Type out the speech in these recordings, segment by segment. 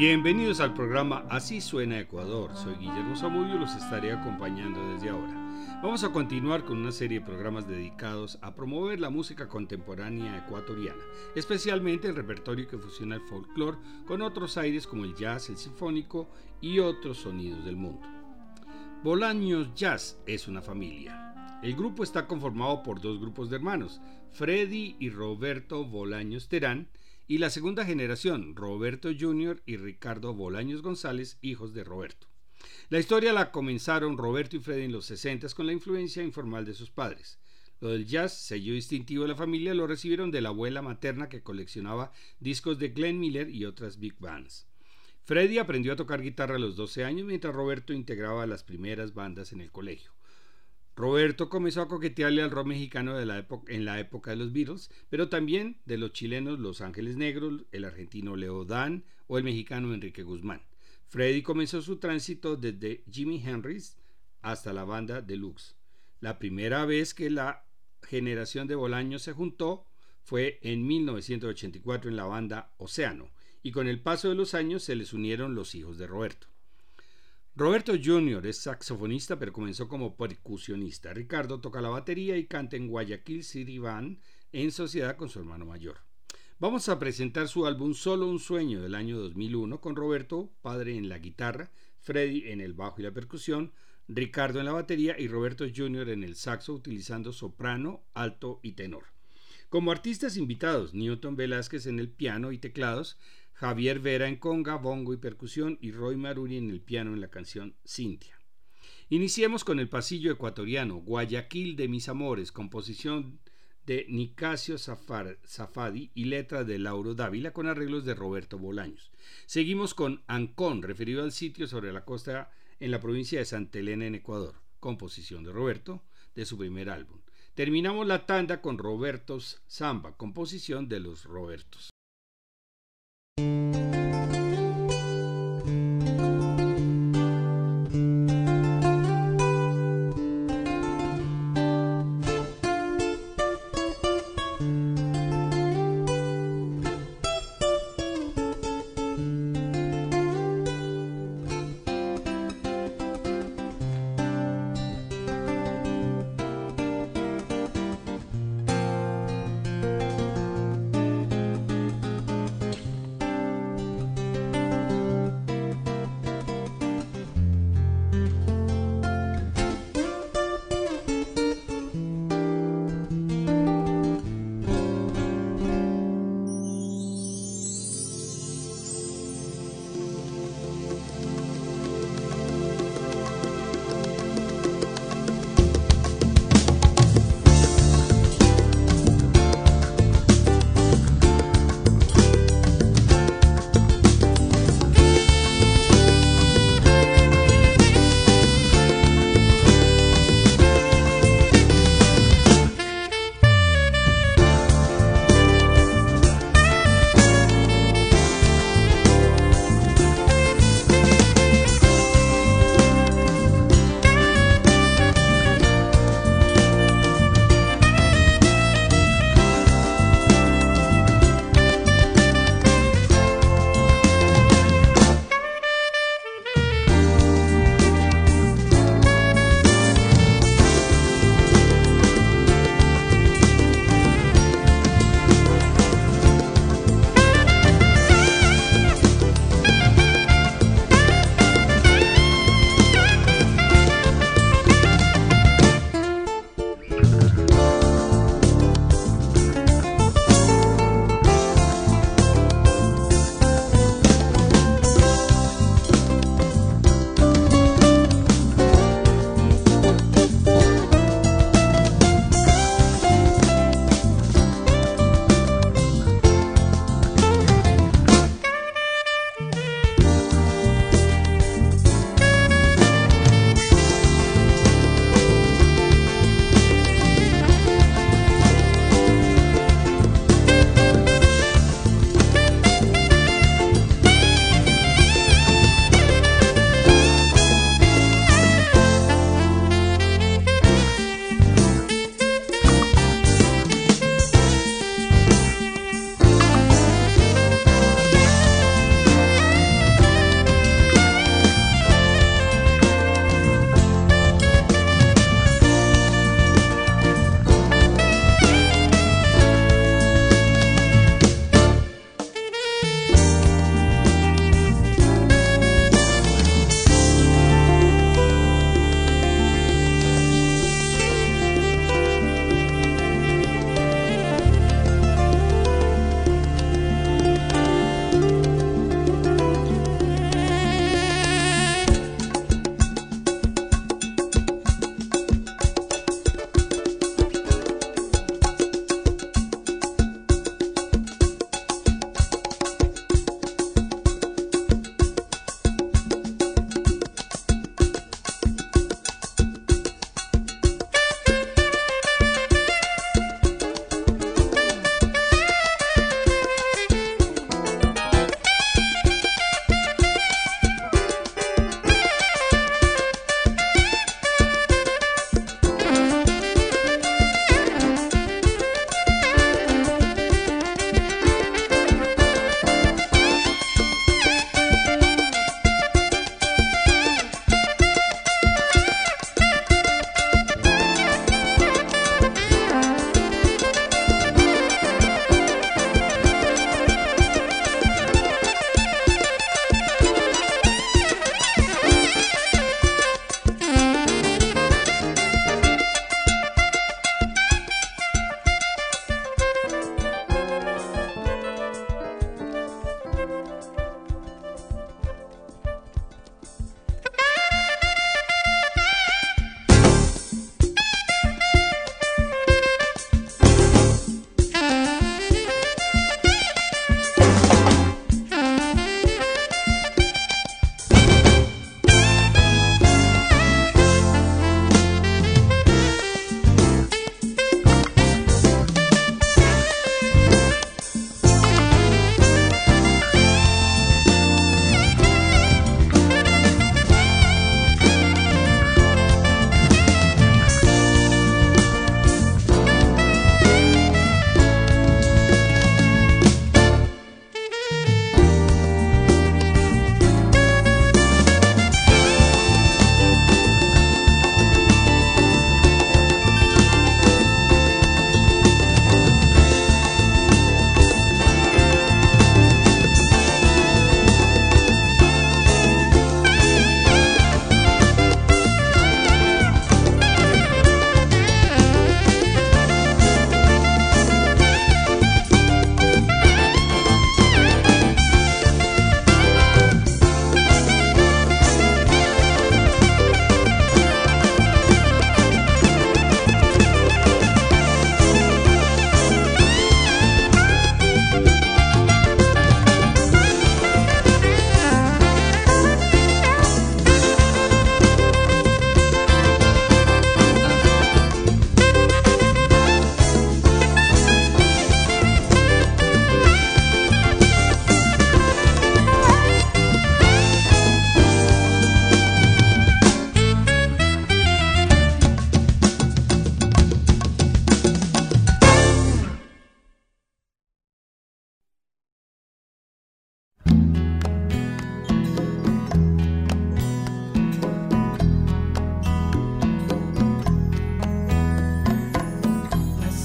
Bienvenidos al programa Así suena Ecuador. Soy Guillermo Zamudio y los estaré acompañando desde ahora. Vamos a continuar con una serie de programas dedicados a promover la música contemporánea ecuatoriana, especialmente el repertorio que fusiona el folclore con otros aires como el jazz, el sinfónico y otros sonidos del mundo. Bolaños Jazz es una familia. El grupo está conformado por dos grupos de hermanos, Freddy y Roberto Bolaños Terán, y la segunda generación, Roberto Jr. y Ricardo Bolaños González, hijos de Roberto. La historia la comenzaron Roberto y Freddy en los 60 con la influencia informal de sus padres. Lo del jazz, sello distintivo de la familia, lo recibieron de la abuela materna que coleccionaba discos de Glenn Miller y otras big bands. Freddy aprendió a tocar guitarra a los 12 años mientras Roberto integraba las primeras bandas en el colegio. Roberto comenzó a coquetearle al rock mexicano en la época de los Beatles, pero también de los chilenos Los Ángeles Negros, el argentino Leo Dan o el mexicano Enrique Guzmán. Freddy comenzó su tránsito desde Jimi Hendrix hasta la banda Deluxe. La primera vez que la generación de Bolaños se juntó fue en 1984 en la banda Océano, y con el paso de los años se les unieron los hijos de Roberto. Roberto Jr. es saxofonista, pero comenzó como percusionista. Ricardo toca la batería y canta en Guayaquil City Band en sociedad con su hermano mayor. Vamos a presentar su álbum Solo un sueño del año 2001 con Roberto, padre en la guitarra, Freddy en el bajo y la percusión, Ricardo en la batería y Roberto Jr. en el saxo utilizando soprano, alto y tenor. Como artistas invitados, Newton Velázquez en el piano y teclados, Javier Vera en conga, bongo y percusión y Roy Maruri en el piano en la canción Cintia. Iniciemos con el pasillo ecuatoriano, Guayaquil de mis amores, composición de Nicasio Zafadi y letra de Lauro Dávila con arreglos de Roberto Bolaños. Seguimos con Ancón, referido al sitio sobre la costa en la provincia de Santa Elena en Ecuador, composición de Roberto, de su primer álbum. Terminamos la tanda con Robertos Zamba, composición de los Robertos. Música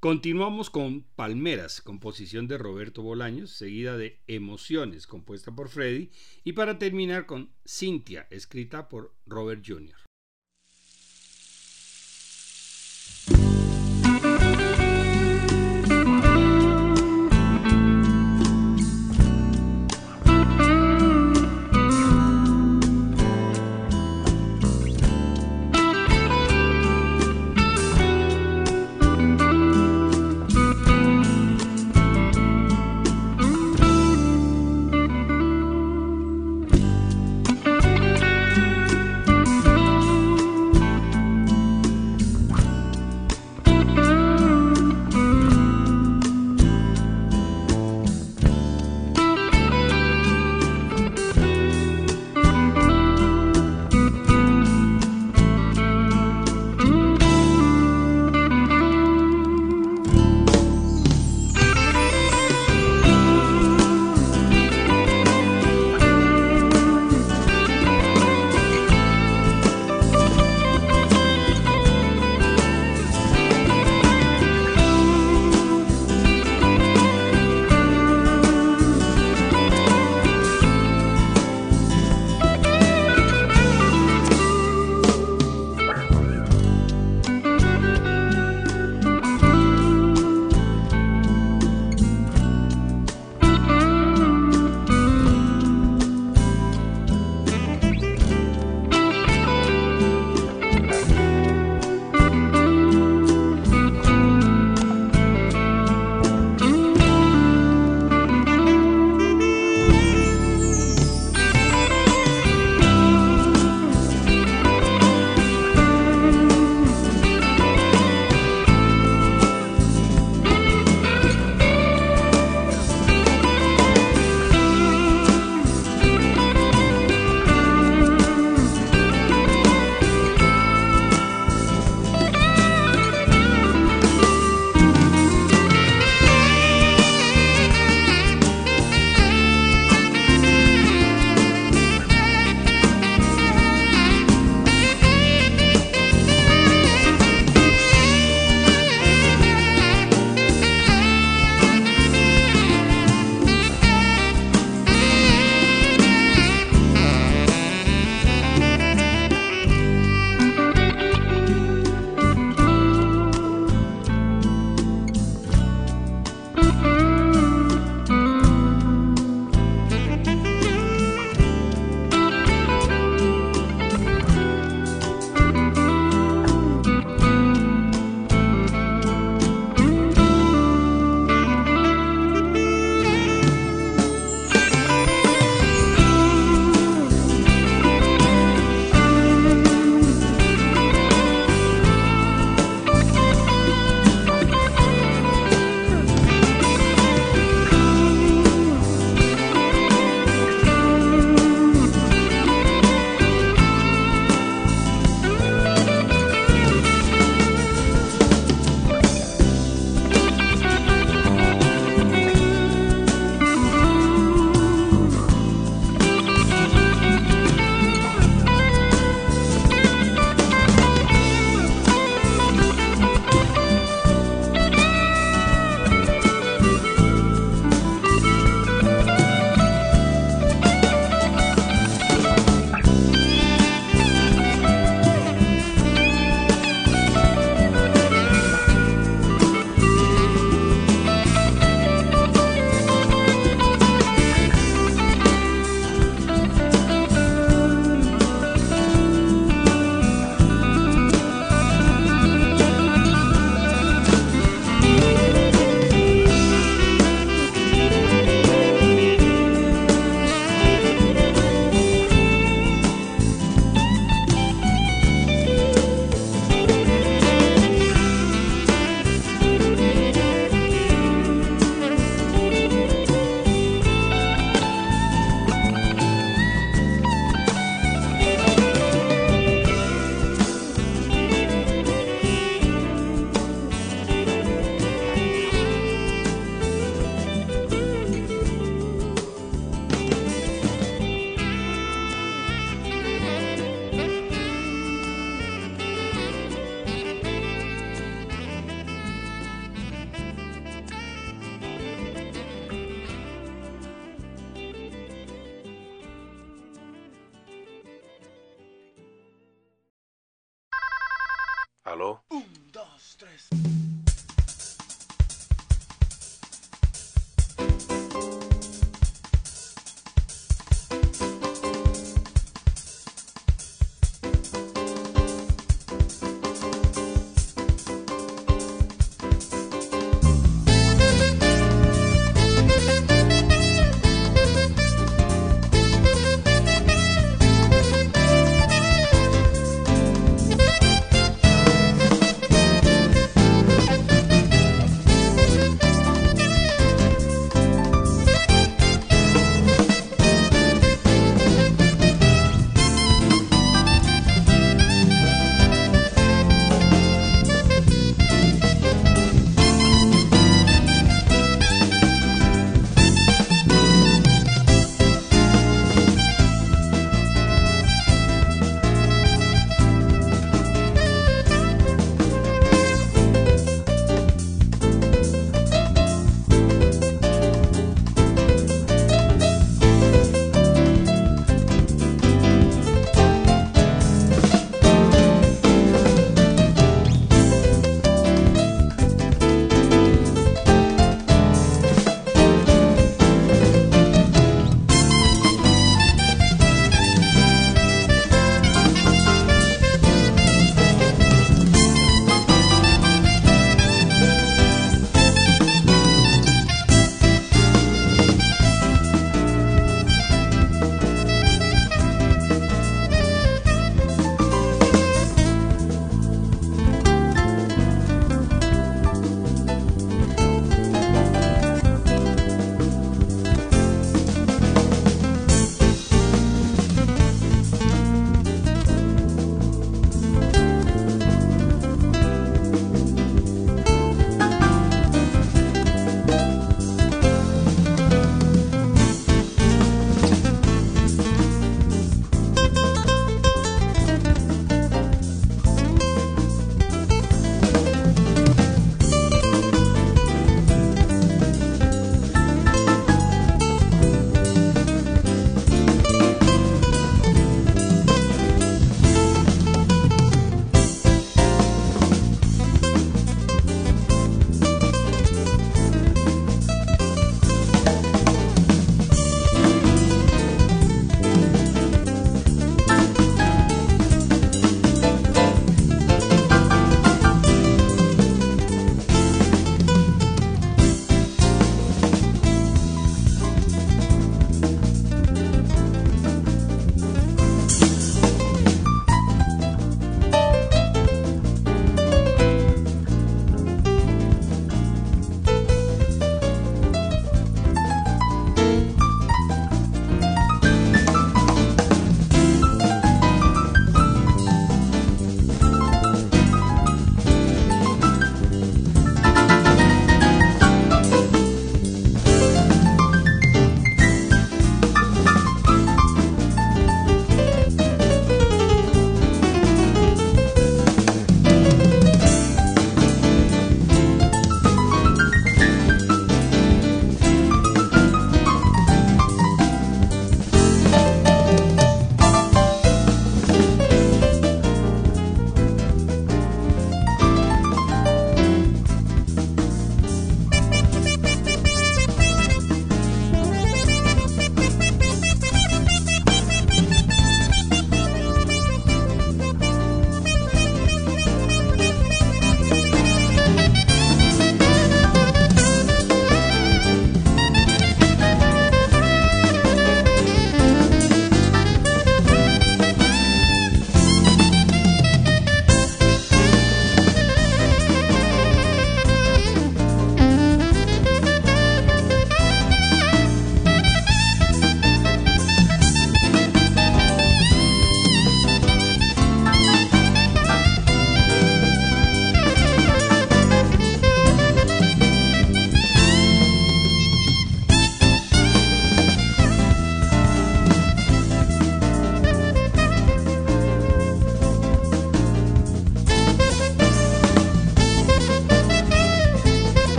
Continuamos con Palmeras, composición de Roberto Bolaños, seguida de Emociones, compuesta por Freddy, y para terminar con Cintia, escrita por Robert Jr.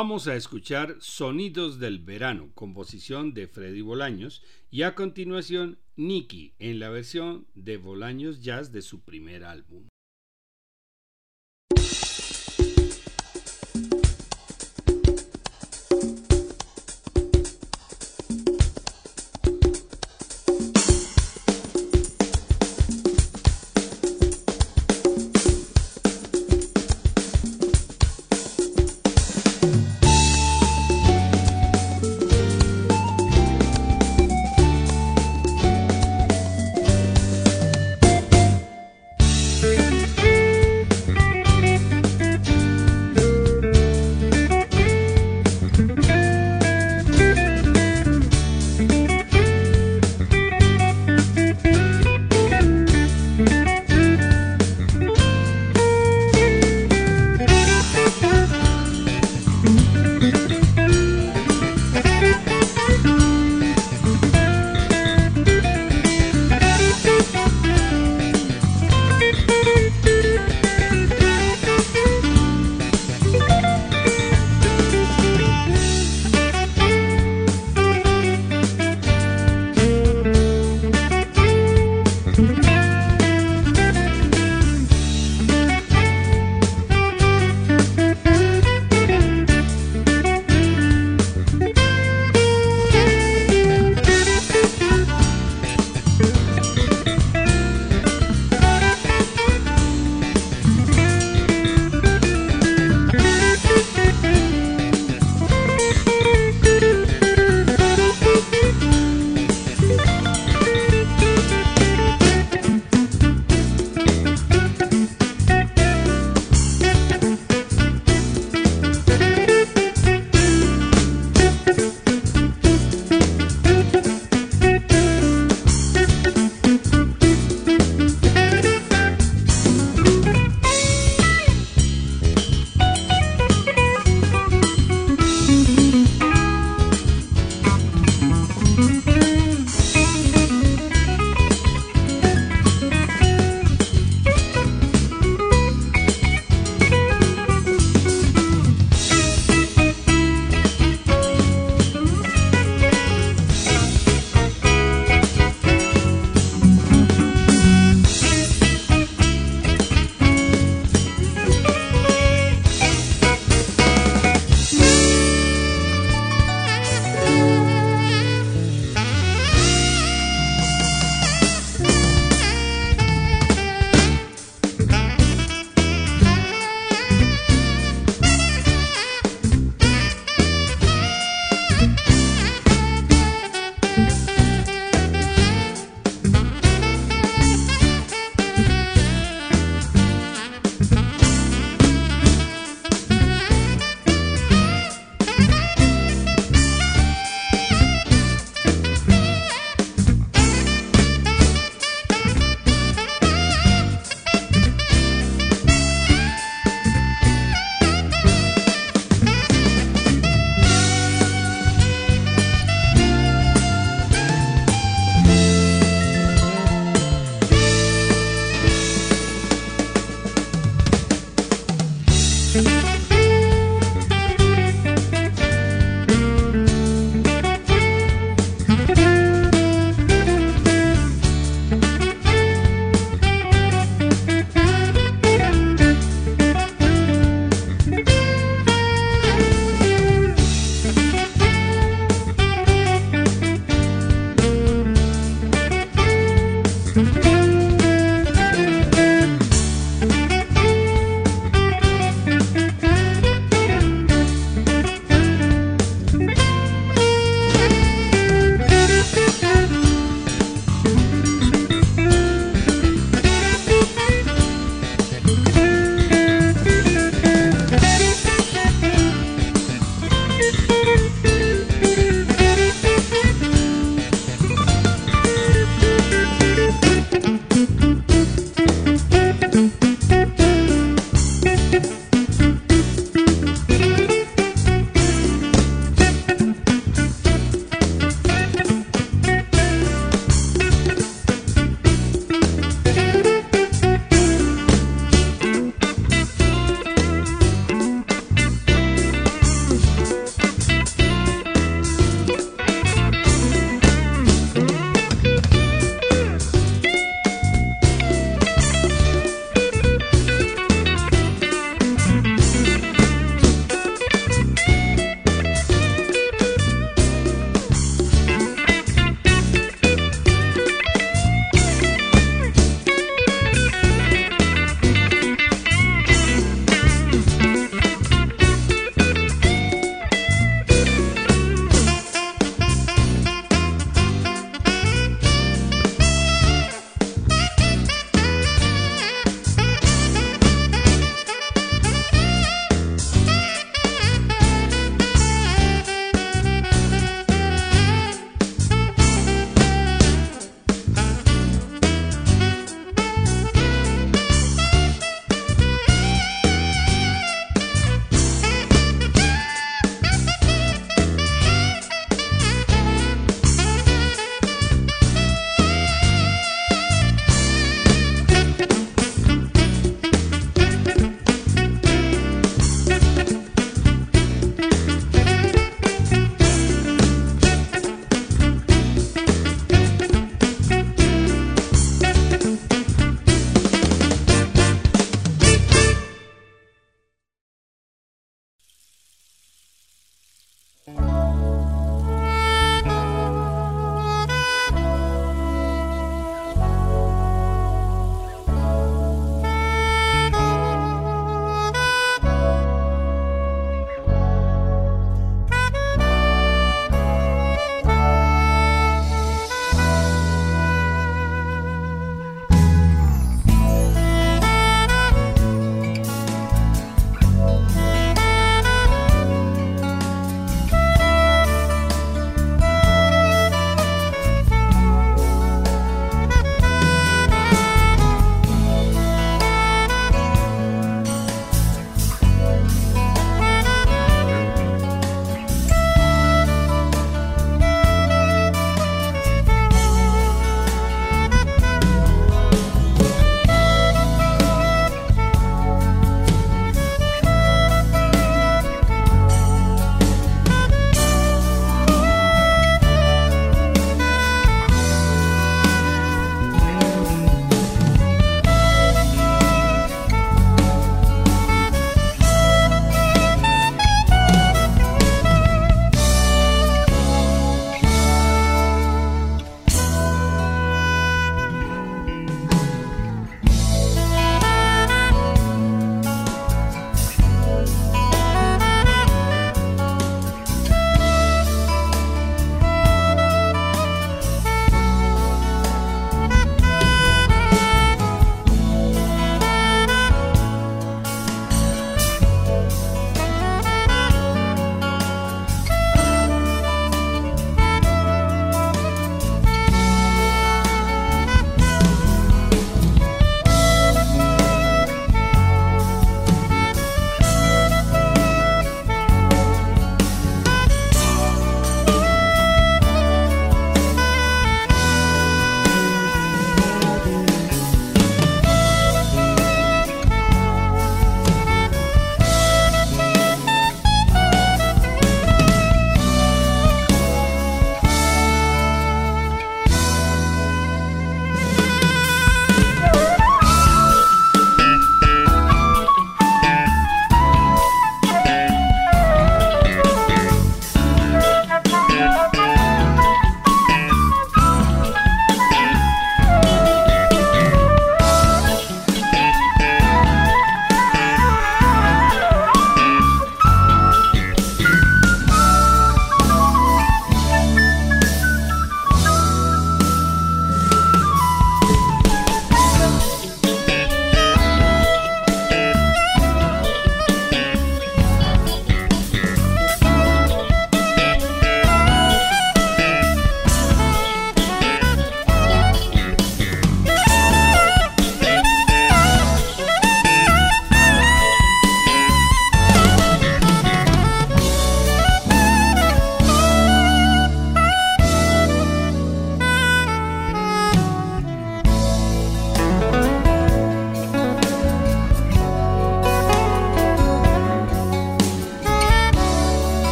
Vamos a escuchar Sonidos del Verano, composición de Freddy Bolaños, y a continuación Nicky en la versión de Bolaños Jazz de su primer álbum.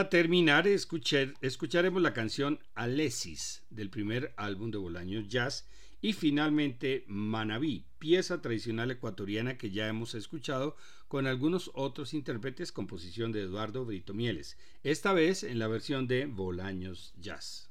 Para terminar, escucharemos la canción Alesis del primer álbum de Bolaños Jazz y finalmente Manabí, pieza tradicional ecuatoriana que ya hemos escuchado con algunos otros intérpretes, composición de Eduardo Brito Mieles, esta vez en la versión de Bolaños Jazz.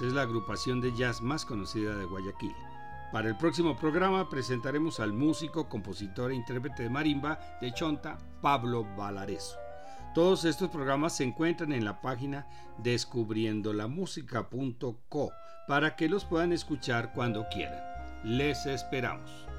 Es la agrupación de jazz más conocida de Guayaquil. Para el próximo programa presentaremos al músico, compositor e intérprete de marimba de Chonta, Pablo Valareso. Todos estos programas se encuentran en la página descubriendolamusica.co para que los puedan escuchar cuando quieran. Les esperamos.